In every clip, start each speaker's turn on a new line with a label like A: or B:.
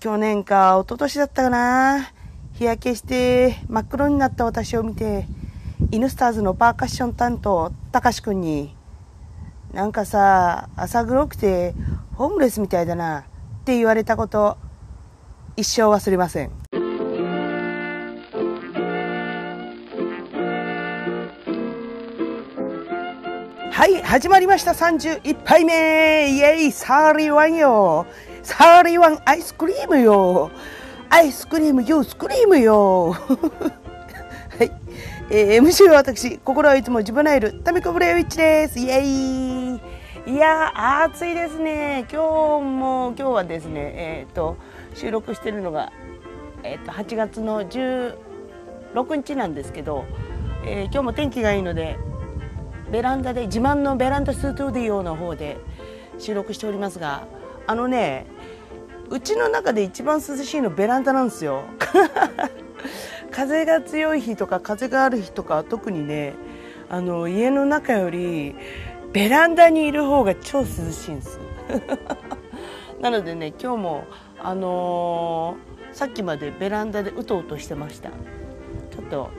A: 去年か一昨年だったかな。日焼けして真っ黒になった私を見て、イヌスターズのパーカッション担当、たかしくんに、なんかさ、朝黒くてホームレスみたいだなって言われたこと、一生忘れません。はい、始まりました。31杯目イェイサーリーワンよサーリーワンアイスクリームよアイスクリームよスクリームよ はい、えー、MC は私、心はいつも自分のいるタミコブレイウィッチです。イェイいやー、暑いですね。今日も、今日はですね、えっ、ー、と、収録してるのが、えっ、ー、と、8月の16日なんですけど、えー、今日も天気がいいので、ベランダで自慢のベランダスタディオの方で収録しておりますがあのねうちの中で一番涼しいのベランダなんですよ。風が強い日とか風がある日とか特にねあの家の中よりベランダにいる方が超涼しいんです。なのでね今日もあのー、さっきまでベランダでうとうとしてました。ちょっと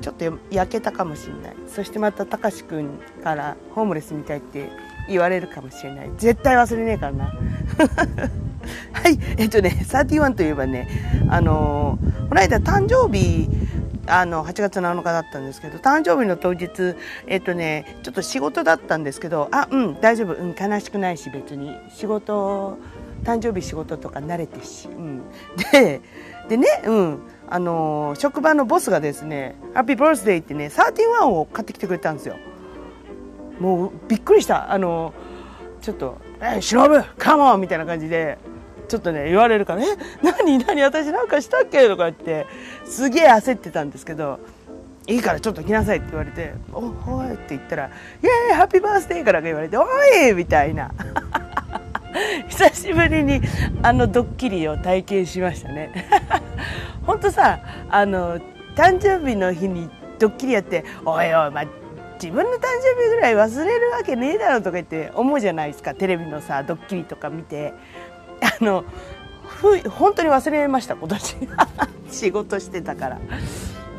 A: ちょっと焼けたかもしれない。そしてまたたかしくんからホームレスみたいって言われるかもしれない。絶対忘れねえからな。はい。えっとね31といえばねあのー、この間誕生日あの8月7日だったんですけど誕生日の当日えっとねちょっと仕事だったんですけどあうん大丈夫。うん悲しくないし別に。仕事誕生日仕事とか慣れてし、うん、ででねうん。あの職場のボスがですね「ハッピーバースデー」ってね31を買ってきてくれたんですよ。もうびっくりしたあのちょっと「え忍カモン!」みたいな感じでちょっとね言われるから「え何何私なんかしたっけ?」とか言ってすげえ焦ってたんですけど「いいからちょっと来なさい」って言われて「おほい」って言ったら「イエーイハッピーバースデー!」から言われて「おい!」みたいな 久しぶりにあのドッキリを体験しましたね 本当さあの誕生日の日にドッキリやって「おいおい、ま自分の誕生日ぐらい忘れるわけねえだろ」とか言って思うじゃないですか。テレビのさドッキリとか見て。あのふ本当に忘れました今年。仕事してたから。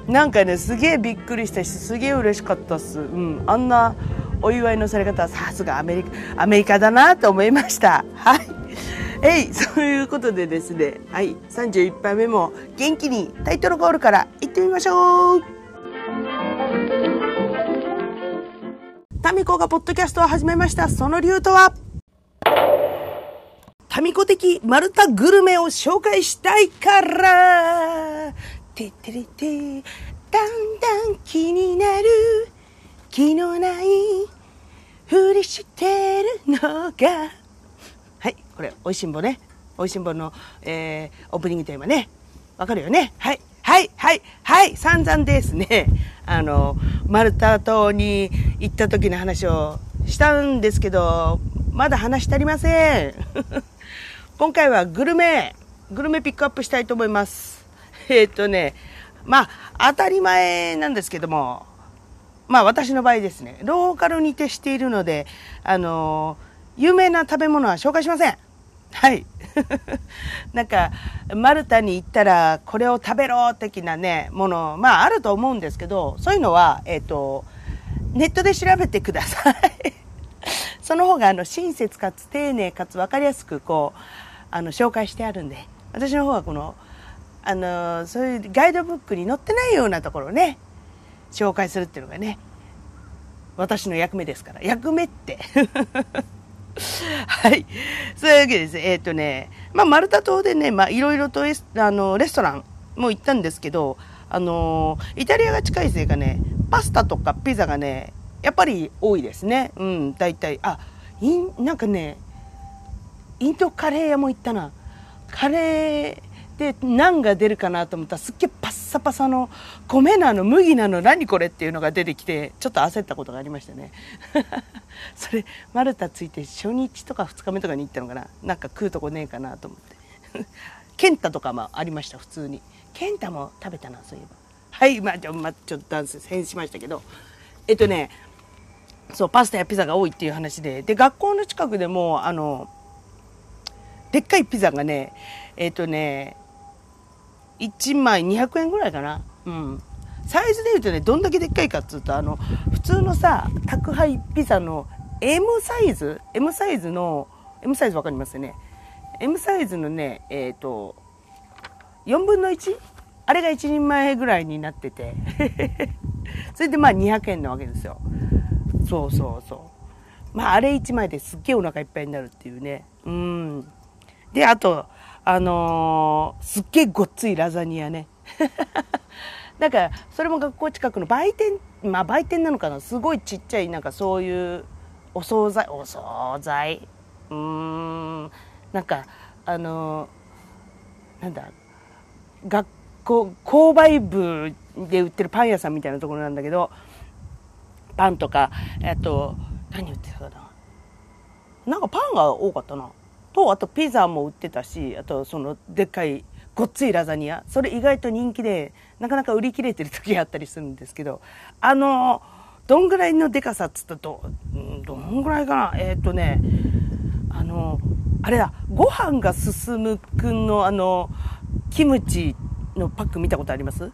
A: なんかねすげえびっくりしたしすげえ嬉しかったっす、うん、あんなお祝いのされ方はさすがアメリカアメリカだなと思いました。はい。えいそういうことでですね。はい。31杯目も元気にタイトルゴールからいってみましょう。タミコがポッドキャストを始めました。その理由とは？タミコ的マルタグルメを紹介したいから。てってれてだんだん気になる。気のないふりしてるのが。はいこれ「おいしんぼ」ね「おいしんぼの」えー、オープニングテーマね。わかるよね？はい。はいはいはい散々ですね あのマルタ島に行った時の話をしたんですけどまだ話し足りません 今回はグルメグルメピックアップしたいと思います えっ、とねまあ当たり前なんですけどもまあ私の場合ですね、ローカルに徹しているので、あの、有名な食べ物は紹介しません。はい。なんか、マルタに行ったらこれを食べろ的なね、もの、まああると思うんですけど、そういうのは、えっ、ー、と、ネットで調べてください。その方があの親切かつ丁寧かつ分かりやすくこう、あの紹介してあるんで、私の方はこの、あの、そういうガイドブックに載ってないようなところをね、紹介するっていうのがね私の役目ですから。役目って。はい。そういうわけです。えっ、ー、とねまあマルタ島でねまあいろいろとあのレストランも行ったんですけどあのイタリアが近いせいかねパスタとかピザがねやっぱり多いですね。うん大体。あいんなんかねインドカレー屋も行ったな。カレーで何が出るかなと思ったらすっげえパッサパサの米なの麦なの何これっていうのが出てきてちょっと焦ったことがありましたね。それマルタついて初日とか2日目とかに行ったのかな。なんか食うとこねえかなと思って。ケンタとかもありました普通に。ケンタも食べたなそういえば。はいまあちょ,、まあ、ちょっとダンス変しましたけど。えっとねそうパスタやピザが多いっていう話で。で学校の近くでもあのでっかいピザがね、えっ、とね、1枚200円ぐらいかな。うん。サイズで言うとね、どんだけでっかいかっつうと、あの、普通のさ、宅配ピザの M サイズ ?M サイズの、M サイズわかりますよね？M サイズのね、えっ、ー、と、4分の 1? あれが1人前ぐらいになってて。それでまあ200円なわけですよ。そうそうそう。まああれ1枚ですっげえお腹いっぱいになるっていうね。うん。で、あと、あのー、すっげえごっついラザニアね。だから、それも学校近くの売店、まあ売店なのかなすごいちっちゃい、なんかそういうお惣菜、お惣菜うーん、なんか、あのー、なんだ、学校、購買部で売ってるパン屋さんみたいなところなんだけど、パンとか、あと、何売ってたかななんかパンが多かったな。と、あとピザも売ってたし、あとそのでっかいごっついラザニア。それ意外と人気で、なかなか売り切れてる時があったりするんですけど、あの、どんぐらいのでかさっつったと、どんぐらいかなえー、っとね、あの、あれだ、ご飯が進むくんのあの、キムチのパック見たことあります？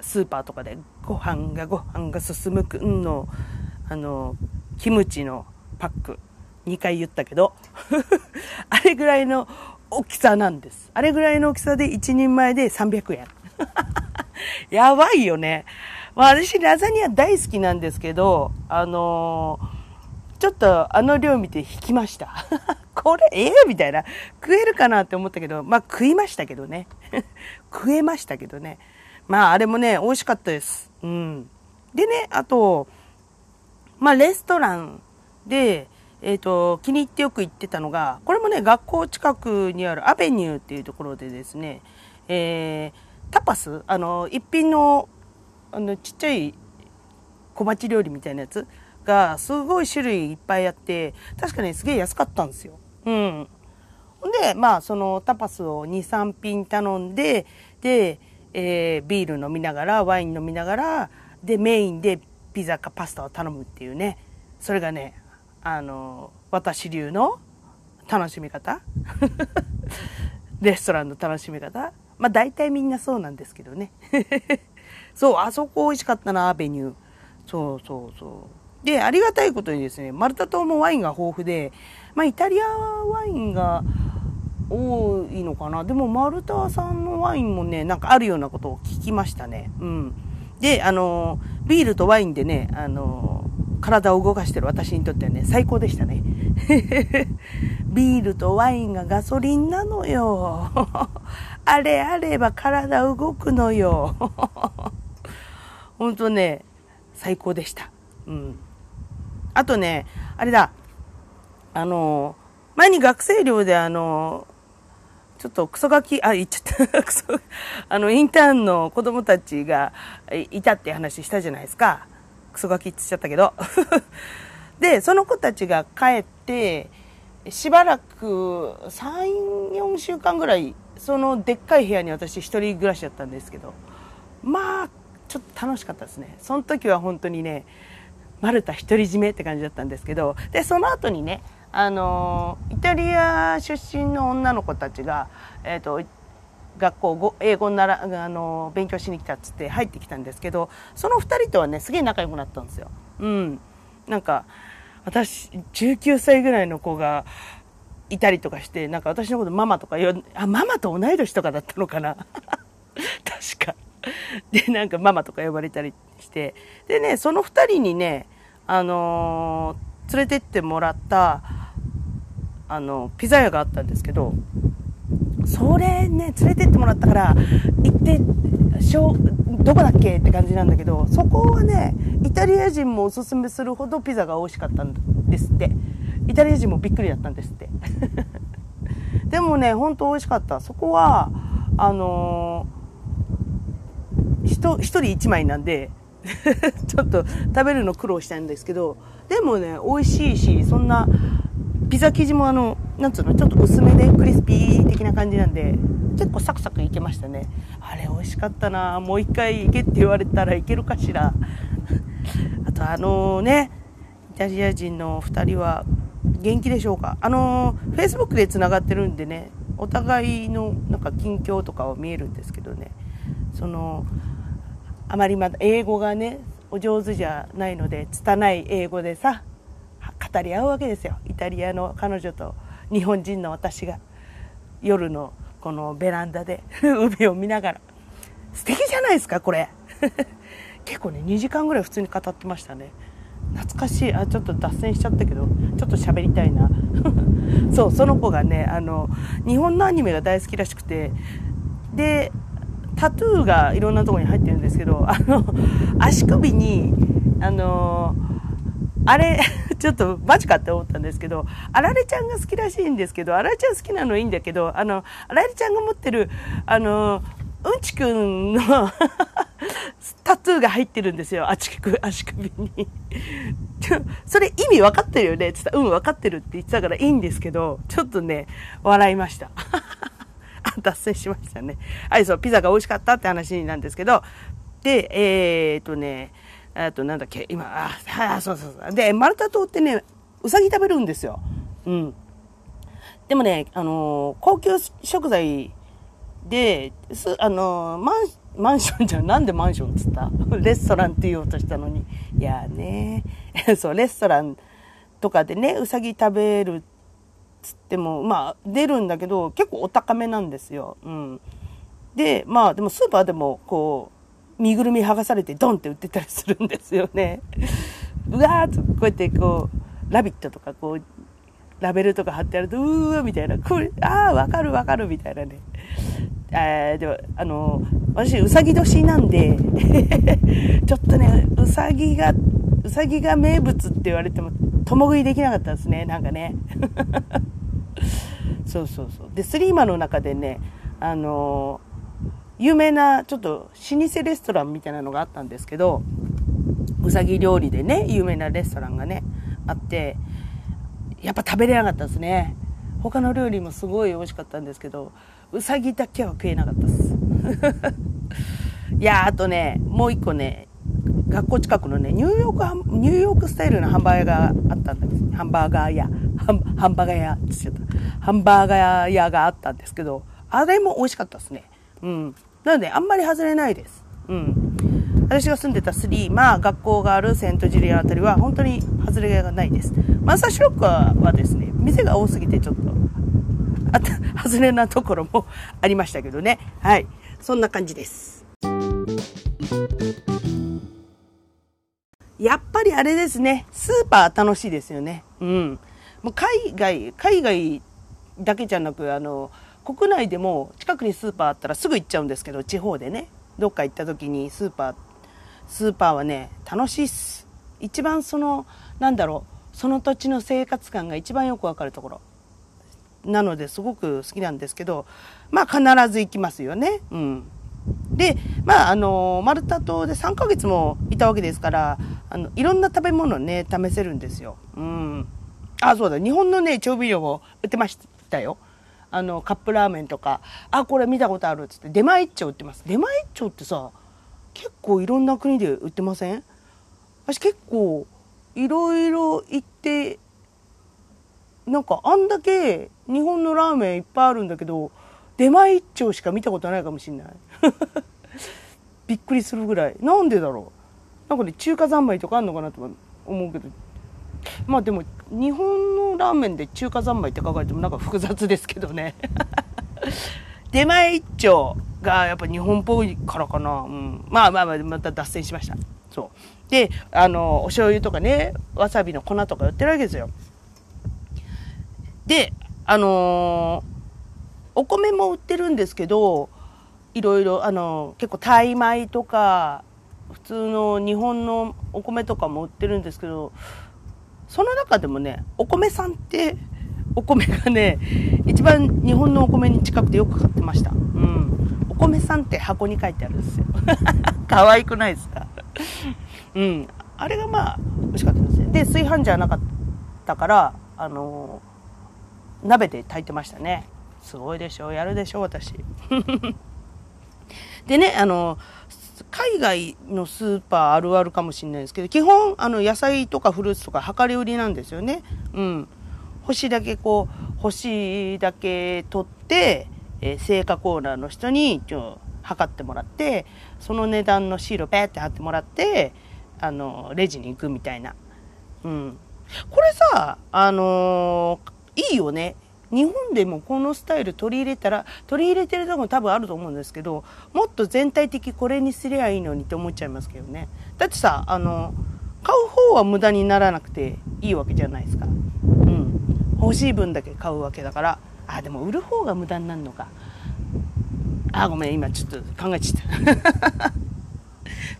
A: スーパーとかで、ご飯がご飯が進むくんの、あの、キムチのパック。2回言ったけど、あれぐらいの大きさなんです。あれぐらいの大きさで1人前で300円。やばいよね。まあ私ラザニア大好きなんですけど、あのー、ちょっとあの量見て引きました。これ、ええー、みたいな。食えるかなって思ったけど、まあ食いましたけどね。食えましたけどね。まああれもね、美味しかったです。うん。でね、あと、まあレストランで、えっ、ー、と、気に入ってよく行ってたのが、これもね、学校近くにあるアベニューっていうところでですね、えー、タパスあの、一品の、あの、ちっちゃい小鉢料理みたいなやつが、すごい種類いっぱいあって、確かにすげえ安かったんですよ。うん。で、まあ、そのタパスを2、3品頼んで、で、えー、ビール飲みながら、ワイン飲みながら、で、メインでピザかパスタを頼むっていうね、それがね、あの、私流の楽しみ方？レストランの楽しみ方？まあ大体みんなそうなんですけどね。そう、あそこ美味しかったな、アベニュー。そうそうそう。で、ありがたいことにですね、マルタ島もワインが豊富で、まあイタリアワインが多いのかな。でもマルタ産のワインもね、なんかあるようなことを聞きましたね。うん。で、あの、ビールとワインでね、あの、体を動かしてる私にとってはね、最高でしたね。ビールとワインがガソリンなのよ。あれあれば体動くのよ。ほんとね、最高でした。うん。あとね、あれだ、あの、前に学生寮であの、ちょっとクソガキ、あ、言っちゃった。クソ、あの、インターンの子供たちがいたって話したじゃないですか。クソガキって言っちゃったけど。で、その子たちが帰って、しばらく3、4週間ぐらい、そのでっかい部屋に私一人暮らしだったんですけど、まあ、ちょっと楽しかったですね。その時は本当にね、マルタ独り占めって感じだったんですけど、で、その後にね、あのイタリア出身の女の子たちが、えっ、ー、と、学校英語ならあの勉強しに来たっつって入ってきたんですけどその2人とはねすげえ仲良くなったんですよ。うん、なんか私19歳ぐらいの子がいたりとかしてなんか私のことママとか呼あママと同い年とかだったのかな 確か。でなんかママとか呼ばれたりしてでねその2人にねあのー、連れてってもらったあのピザ屋があったんですけどそれね、連れてってもらったから、行って、しょどこだっけ？って感じなんだけど、そこはね、イタリア人もおすすめするほどピザが美味しかったんですって。イタリア人もびっくりだったんですって。でもね、ほんと美味しかった。そこは、あのー、一人一枚なんで ちょっと食べるの苦労したいんですけど、でもね、美味しいし、そんな、ピザ生地もあの、なんつうの、ちょっと薄めでクリスピー的な感じなんで、結構サクサクいけましたね。あれ美味しかったなもう一回行けって言われたらいけるかしら。あとあのね、イタリア人の2人は、元気でしょうか？あの、Facebook で繋がってるんでね、お互いのなんか近況とかは見えるんですけどね、その、あまりまだ英語がね、お上手じゃないので、拙い英語でさ、語り合うわけですよ。イタリアの彼女と日本人の私が夜のこのベランダで 海を見ながら。素敵じゃないですか、これ。結構ね、2時間ぐらい普通に語ってましたね。懐かしい。あ、ちょっと脱線しちゃったけど、ちょっと喋りたいな。そう、その子がね、あの、日本のアニメが大好きらしくて、で、タトゥーがいろんなとこに入ってるんですけど、あの、足首に、あの、あれ、ちょっとマジかって思ったんですけど、あられちゃんが好きらしいんですけど、あられちゃん好きなのいいんだけど、あの、あられちゃんが持ってる、あの、うんちくんの タトゥーが入ってるんですよ、足首足首に。それ意味分かってるよねって言ったら、うん、分かってるって言ってたからいいんですけど、ちょっとね、笑いました。脱線しましたね。はい、そう、ピザが美味しかったって話なんですけど、で、えー、っとね、あとなんだっけ、今、あ、あ、そうそうそう。で、マルタ島ってね、うさぎ食べるんですよ。うん。でもね、あのー、高級食材で、す、あのー、マン、マンションじゃん、なんでマンションっつった？レストランって言おうとしたのに。いやね、そう、レストランとかでね、うさぎ食べるっつっても、まあ、出るんだけど、結構お高めなんですよ。うん。で、まあ、でもスーパーでも、こう、身ぐるみ剥がされてドンって売ってたりするんですよね。うわーっと、こうやってこう、ラビットとかこう、ラベルとか貼ってあると、うーみたいな、これ、ああ、わかるわかるみたいなね。えー、でも、あの、私、うさぎ年なんで ちょっとね、うさぎが、うさぎが名物って言われても、共食いできなかったですね、なんかね。そうそうそう。で、スリーマの中でね、あの有名な、ちょっと老舗レストランみたいなのがあったんですけど、うさぎ料理でね、有名なレストランがね、あって、やっぱ食べれなかったですね。他の料理もすごい美味しかったんですけど、うさぎだけは食えなかったです。いやあとね、もう一個ね、学校近くのね、ニューヨーク、ニューヨークスタイルのハンバーガーがあったんです。ハンバーガー屋。ハンハンバーガー屋って言っちゃった。ハンバーガー屋があったんですけど、あれも美味しかったですね。うん。なので、あんまり外れないです。うん。私が住んでたスリー、まあ学校があるセントジュリアあたりは本当に外れがないです。マサシロックはですね、店が多すぎてちょっと、あた、外れなところもありましたけどね。はい。そんな感じです。やっぱりあれですね。スーパー楽しいですよね。うん。もう海外、海外だけじゃなく、あの、国内でも近くにスーパーあったらすぐ行っちゃうんですけど、地方でね。どっか行った時にスーパー、スーパーはね、楽しいっす。一番その、なんだろう、その土地の生活感が一番よくわかるところ。なのですごく好きなんですけど、まあ必ず行きますよね。うん。で、まああの、マルタ島で3ヶ月もいたわけですから、あの、いろんな食べ物ね、試せるんですよ。うん。あ、そうだ、日本のね、調味料を売ってましたよ。あの、カップラーメンとか、あ、これ見たことあるっつって、出前一丁売ってます。出前一丁ってさ、結構いろんな国で売ってません？私結構、いろいろ行って、なんかあんだけ日本のラーメンいっぱいあるんだけど、出前一丁しか見たことないかもしんない。びっくりするぐらい。なんでだろう？なんかね、中華三昧とかあんのかなと思うけど。まあでも、日本のラーメンで中華三昧って書かれてもなんか複雑ですけどね。出前一丁がやっぱ日本っぽいからかな。うん。まあまあまあ、また脱線しました。そう。で、あの、お醤油とかね、わさびの粉とか売ってるわけですよ。で、あのー、お米も売ってるんですけど、いろいろ、あのー、結構タイ米とか、普通の日本のお米とかも売ってるんですけど、その中でもね、お米さんってお米がね、一番日本のお米に近くてよく買ってました。うん。お米さんって箱に書いてあるんですよ。可愛くないですか？うん。あれがまあ、美味しかったですね。で、炊飯じゃなかったから、あのー、鍋で炊いてましたね。すごいでしょ？やるでしょ？私。でね、あの海外のスーパーあるあるかもしれないですけど、基本、あの、野菜とかフルーツとか量り売りなんですよね。うん。星だけこう、星だけ取って、えー、成果コーナーの人に、ちょ、測ってもらって、その値段のシールをペーって貼ってもらって、あの、レジに行くみたいな。うん。これさ、あのー、いいよね。日本でもこのスタイル取り入れたら、取り入れてるとこも多分あると思うんですけど、もっと全体的これにすりゃいいのにって思っちゃいますけどね。だってさ、あの、買う方は無駄にならなくていいわけじゃないですか。うん。欲しい分だけ買うわけだから。あ、でも売る方が無駄になるのか。あ、ごめん、今ちょっと考えちゃった。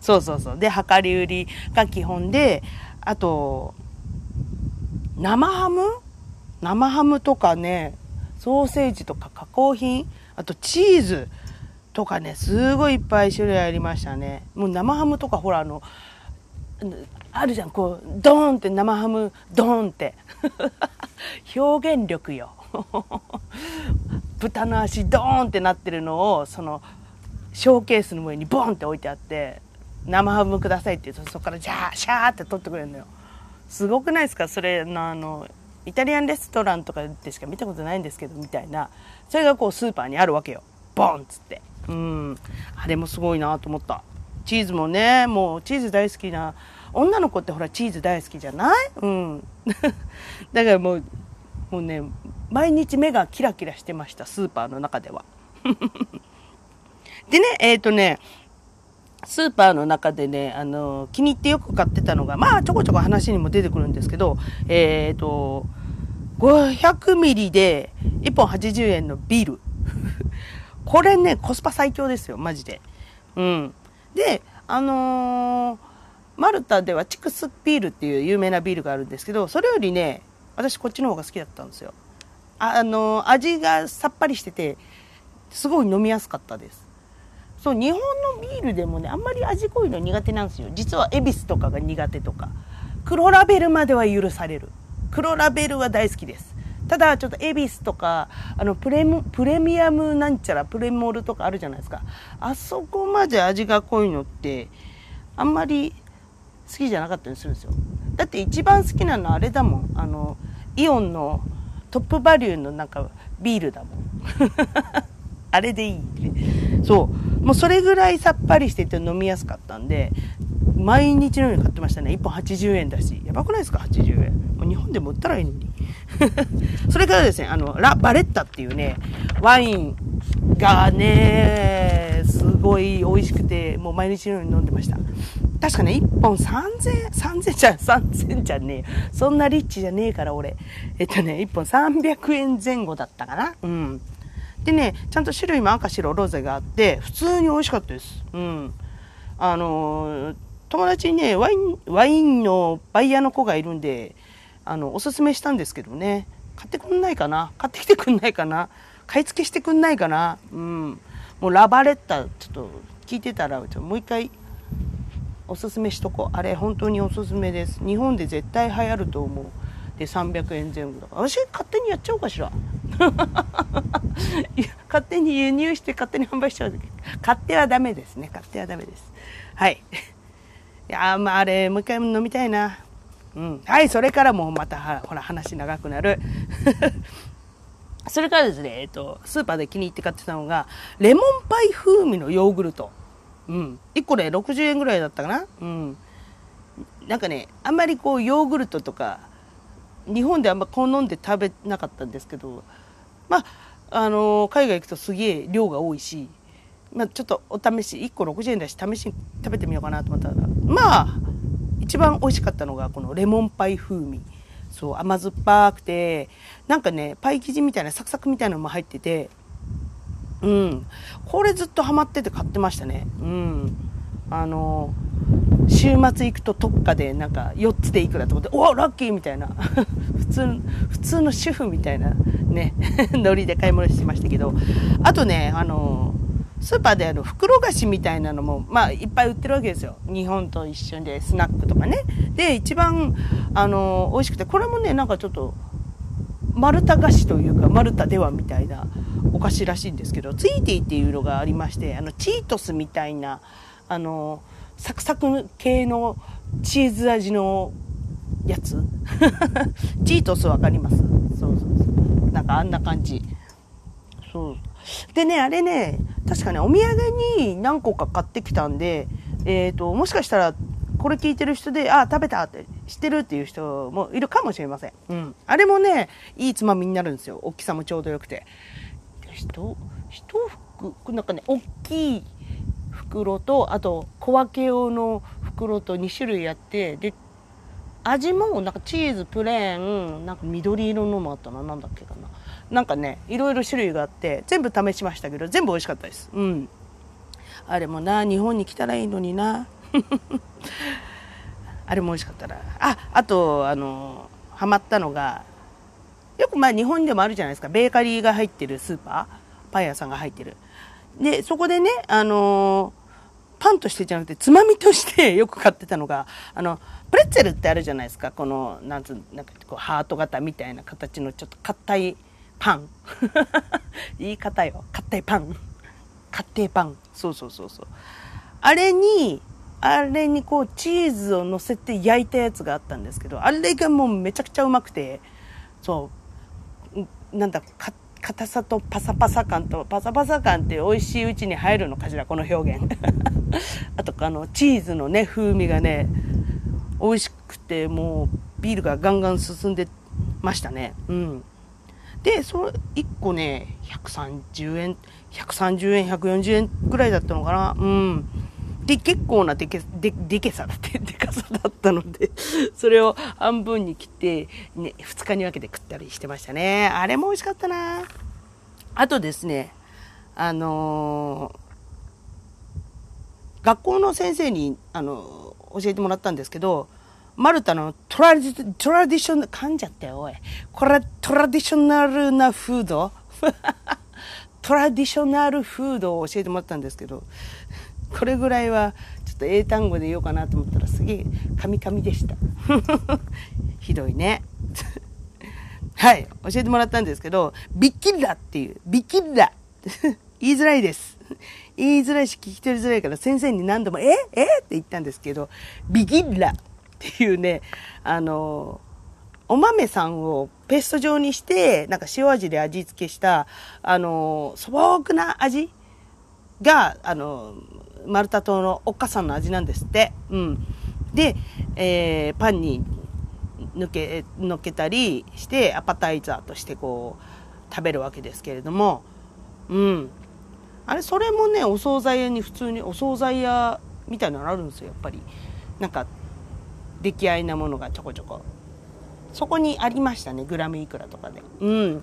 A: そうそうそう。で、量り売りが基本で、あと、生ハム生ハムとかね、ソーセージとか加工品、あとチーズとかね、すごいいっぱい種類ありましたね。もう生ハムとかほらあの、あるじゃん、こう、ドーンって生ハム、ドーンって。表現力よ。豚の足ドーンってなってるのを、その、ショーケースの上にボンって置いてあって、生ハムくださいって言うと、そこからジャー、シャーって取ってくれるのよ。すごくないですか？それのあの、イタリアンレストランとかでしか見たことないんですけどみたいなそれがこうスーパーにあるわけよ。ボンっつって。うん。あれもすごいなと思った。チーズもねもうチーズ大好きな女の子ってほらチーズ大好きじゃない？うん。だからもうもうね毎日目がキラキラしてましたスーパーの中では。でねえっ、ー、とねスーパーの中でね、あの、気に入ってよく買ってたのが、まあ、ちょこちょこ話にも出てくるんですけど、えっ、ー、と、500ミリで1本80円のビール。これね、コスパ最強ですよ、マジで。うん。で、あのー、マルタではチクスビールっていう有名なビールがあるんですけど、それよりね、私こっちの方が好きだったんですよ。あ、あのー、味がさっぱりしてて、すごい飲みやすかったです。そう日本のビールでもねあんまり味濃いの苦手なんですよ。実は恵比寿とかが苦手とか。黒ラベルまでは許される。黒ラベルは大好きです。ただちょっと恵比寿とかあのプレプレミアムなんちゃらプレモルとかあるじゃないですか。あそこまで味が濃いのってあんまり好きじゃなかったりするんですよ。だって一番好きなのはあれだもん。あのイオンのトップバリューのなんかビールだもん。あれでいいってそうもうそれぐらいさっぱりしてて飲みやすかったんで、毎日のように買ってましたね。1本80円だし。やばくないですか ?80 円。もう日本でも売ったらいいのに。それからですね、あの、ラ・バレッタっていうね、ワインがね、すごい美味しくて、もう毎日のように飲んでました。確かね、1本3000、3000じゃ、3000じゃねえ。そんなリッチじゃねえから俺。えっとね、1本300円前後だったかな。うん。でね、ちゃんと種類も赤白ロゼがあって、普通に美味しかったです。うん。あのー、友達にね、ワイン、ワインのバイヤーの子がいるんで、あの、おすすめしたんですけどね、買ってくんないかな？買ってきてくんないかな？買い付けしてくんないかな？うん。もうラバレッタ、ちょっと聞いてたら、ちょもう一回おすすめしとこう。あれ、本当におすすめです。日本で絶対流行ると思う。で、300円前後だから。私、勝手にやっちゃおうかしら。勝手に輸入して勝手に販売しちゃう。勝手はダメですね。勝手はダメです。はい。いやまああれもう一回飲みたいな。うん。はいそれからもうまたほら話長くなる。それからですね、えっと、スーパーで気に入って買ってたのが、レモンパイ風味のヨーグルト。うん。1個で60円ぐらいだったかな。うん。なんかね、あんまりこう、ヨーグルトとか、日本であんま好んで食べなかったんですけど、まあ、あの海外行くとすげえ量が多いし、まあ、ちょっとお試し1個60円だし試しに食べてみようかなと思ったらまあ一番美味しかったのがこのレモンパイ風味。そう甘酸っぱくてなんかねパイ生地みたいなサクサクみたいなのも入っててうん。これずっとハマってて買ってましたね。うん。あの週末行くと特価でなんか4つでいくらと思って、おおラッキーみたいな。普通、普通の主婦みたいなね、ノリで買い物してましたけど、あとね、あの、スーパーである袋菓子みたいなのも、まあ、いっぱい売ってるわけですよ。日本と一緒で、スナックとかね。で、一番、あの、美味しくて、これもね、なんかちょっと、マルタ菓子というか、マルタではみたいなお菓子らしいんですけど、ツイーティーっていうのがありまして、あの、チートスみたいな、あの、サクサク系のチーズ味のやつ？チートスわかります？そうそうそう。なんかあんな感じ。そう。でね、あれね、確かね、お土産に何個か買ってきたんで、えっ、ー、と、もしかしたら、これ聞いてる人で、あ、食べたって知ってるっていう人もいるかもしれません。うん。あれもね、いいつまみになるんですよ。大きさもちょうどよくて。一、一服、なんかね、大きい袋と、あと小分け用の袋と2種類あって、で、味もなんかチーズプレーンなんか緑色のもあったな。何だっけかな。なんかねいろいろ種類があって全部試しましたけど全部美味しかったです。うん。あれもな日本に来たらいいのにな。あれも美味しかったな。ああとあのハマったのがよくまあ日本でもあるじゃないですか。ベーカリーが入ってるスーパー。パン屋さんが入ってる。でそこでねあのパンとしてじゃなくてつまみとしてよく買ってたのがあのプレッツェルってあるじゃないですか。このなんつうなんかこうハート型みたいな形のちょっと硬いパン。言い方よ。硬いパン。硬いパン。そうそうそうそう。あれにあれにこうチーズを乗せて焼いたやつがあったんですけどあれがもうめちゃくちゃうまくてそう。なんだ硬さとパサパサ感とパサパサ感って美味しいうちに入るのかしらこの表現。あとあのチーズのね風味がね美味しくてもうビールがガンガン進んでましたね。うん。でそれ1個ね130円130円140円ぐらいだったのかな。うん。で結構なでけででけさだってでかさだったので それを半分に切って、ね、2日に分けて食ったりしてましたね。あれも美味しかったな。あとですねあのー、学校の先生にあの教えてもらったんですけど、マルタのトラディトラディショナル、噛んじゃったよ、おい。これトラディショナルなフード？トラディショナルフードを教えてもらったんですけど、これぐらいはちょっと英単語で言おうかなと思ったらすげえカミカミでした。ひどいね。はい、教えてもらったんですけど、ビッキッラっていう、ビッキッラ。言いづらいです。言いづらいし聞き取りづらいから先生に何度も、え？え？って言ったんですけど、ビギッラっていうね、あの、お豆さんをペースト状にして、なんか塩味で味付けした、あの、素朴な味が、あの、マルタ島のおっかさんの味なんですって。うん。で、えー、パンに抜け、のっけたりして、アパタイザーとしてこう、食べるわけですけれども、うん。あれそれもねお惣菜屋に普通にお惣菜屋みたいなのあるんですよやっぱりなんか出来合いなものがちょこちょこそこにありましたねグラムいくらとかでうん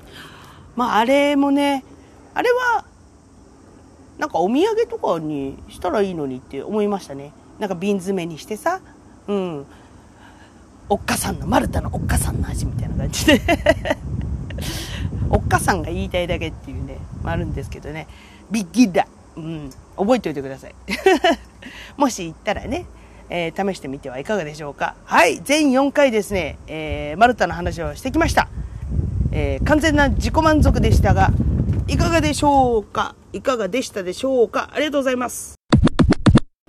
A: まああれもねあれはなんかお土産とかにしたらいいのにって思いましたねなんか瓶詰めにしてさうんおっかさんのマルタのおっかさんの味みたいな感じで おっかさんが言いたいだけっていうね、あるんですけどねビッギッダ。うん、覚えておいてください。もし行ったらね、えー、試してみてはいかがでしょうか。はい、全4回ですね、えー、マルタの話をしてきました。えー、完全な自己満足でしたが、いかがでしょうか？いかがでしたでしょうか？ありがとうございます。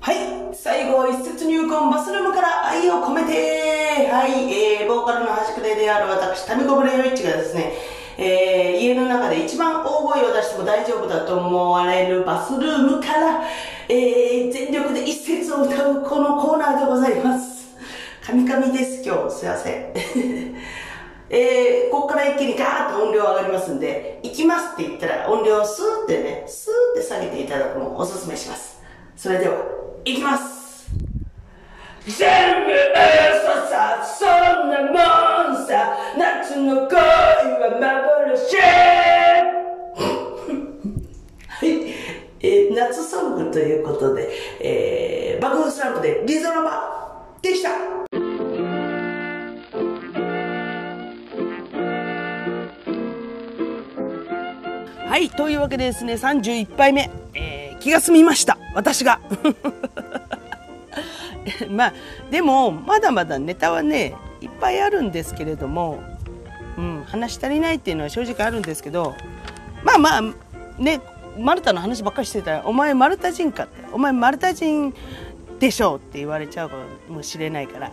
A: はい、最後は一節入魂バスルームから愛を込めて、はい、えー、ボーカルの端くれである私、タミコブレイッチがですね、えー、家の中で一番大声を出しても大丈夫だと思われるバスルームから、えー、全力で一節を歌うこのコーナーでございます。カミカミです、今日。すいません。えー、ここから一気にガーッと音量上がりますんで、行きますって言ったら音量をスーってね、スーって下げていただくのをお勧めします。それでは、行きます。全部嘘さ、そんなもんさ、夏の恋は幻。はい、えー、夏ソングということで、えー、爆風スランプでリゾラバでした。はい、というわけでですね、31杯目、えー、気が済みました。私が。まあでもまだまだネタはねいっぱいあるんですけれども、うん、話足りないっていうのは正直あるんですけどまあまあねマルタの話ばっかりしてたら「お前マルタ人か」って「お前マルタ人でしょ」って言われちゃうかもしれないから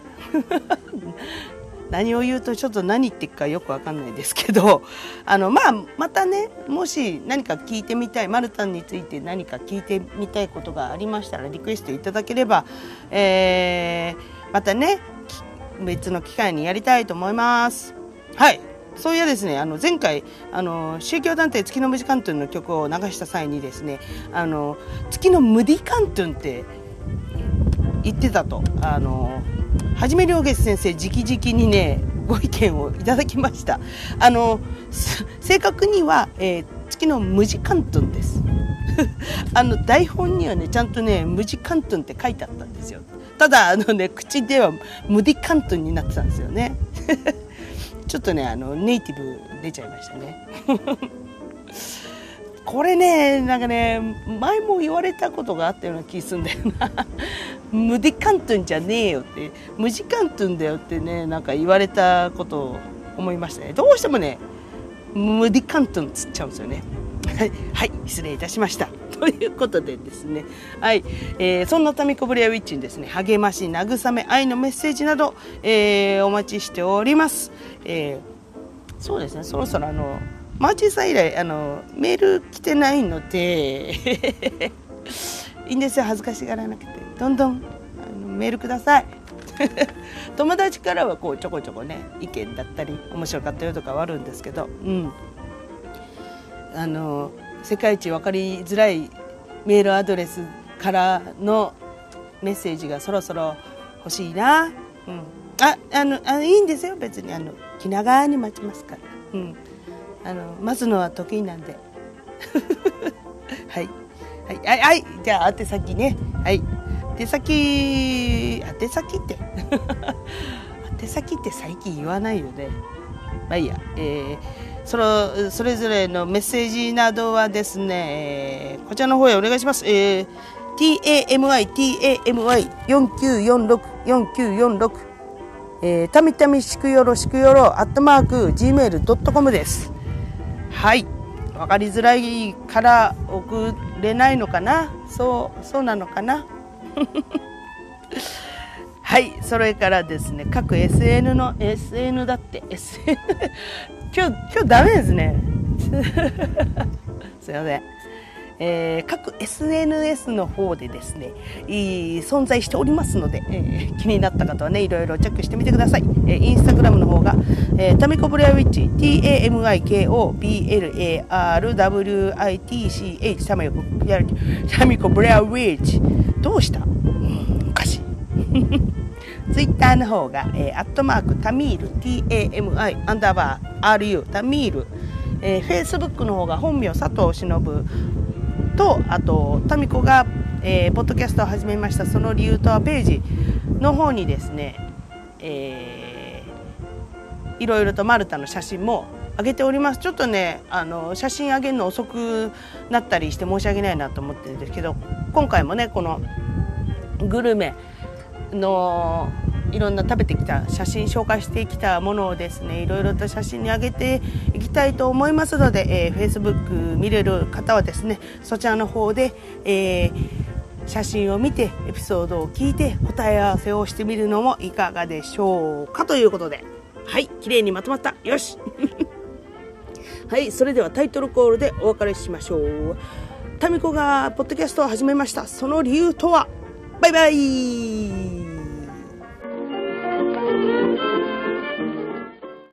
A: 何を言うとちょっと何言ってるかよくわかんないですけど、あの、まあ、またね、もし何か聞いてみたい、マルタンについて何か聞いてみたいことがありましたら、リクエストいただければ、えー、またね、別の機会にやりたいと思います。はい。そういやですね、あの前回あの宗教団体月の無時間トゥンの曲を流した際にですね、あの月の無ディカントゥンって言ってたと、あのはじめ良月先生直々にねご意見をいただきました。あの正確には、えー、月の無時間トンです。あの台本にはねちゃんとね無時間トンって書いてあったんですよ。ただあのね口では無ディカントンになってたんですよね。ちょっとねあのネイティブ出ちゃいましたね これねなんかね前も言われたことがあったような気するんだよな。無デカントゥンじゃねえよって。無時間トンだよってねなんか言われたことを思いましたね。どうしてもね無デカントゥンつっちゃうんですよね。はい、はい、失礼いたしました。ということでですね、はい、えー、そんなタミコブレアウィッチにですね、励まし、慰め、愛のメッセージなど、えー、お待ちしております。えー、そうですね、そろそろあの、マーチさん以来、あの、メール来てないので いいんですよ、恥ずかしがらなくて。どんどんあのメールください。友達からはこうちょこちょこね意見だったり面白かったよとかはあるんですけど、うん、あの世界一分かりづらいメールアドレスからのメッセージがそろそろ欲しいな。うん、ああのあいいんですよ別にあの気長に待ちますから、うん、あの待つのは得意なんで。はい。はい。はい、はい、じゃあ宛先ね。はい。手先宛先って。宛先って最近言わないよね。まあいいや。えーそのそれぞれのメッセージなどはですね、こちらの方へお願いします。えー、tami, tami, 4946、4946、えー、たみたみしくよろしくよろ、アットマーク、gmail.com です。はい。わかりづらいから送れないのかな？そう、そうなのかな？はい、それからですね、各 SN の、SN だって、SN 今日、今日ダメですね。すいません。えー、各 SNS の方でですね、い存在しておりますので、えー、気になった方はね、いろいろチェックしてみてください。えー、インスタグラムの方が、えー、タミコブレアウィッチ、T-A-M-I-K-O-B-L-A-R-W-I-T-C-H、タミコブレアウィッチ。どうした、おかしい。ツイッターの方が、えー、アットマークタミール TAMI アンダーバー RU タミール、えー、フェイスブックの方が本名佐藤忍とあとタミコが、えー、ポッドキャストを始めました。その理由とはページの方にですね、えー、いろいろとマルタの写真も上げております。ちょっとねあの写真上げるの遅くなったりして申し訳ないなと思ってるんですけど今回もねこのグルメのいろんな食べてきた写真紹介してきたものをですねいろいろと写真に上げていきたいと思いますので、えー、Facebook 見れる方はですねそちらの方で、えー、写真を見てエピソードを聞いて答え合わせをしてみるのもいかがでしょうかということで。はい綺麗にまとまった。よし。はいそれではタイトルコールでお別れしましょう。タミコがポッドキャストを始めました。その理由とは？バイバイ。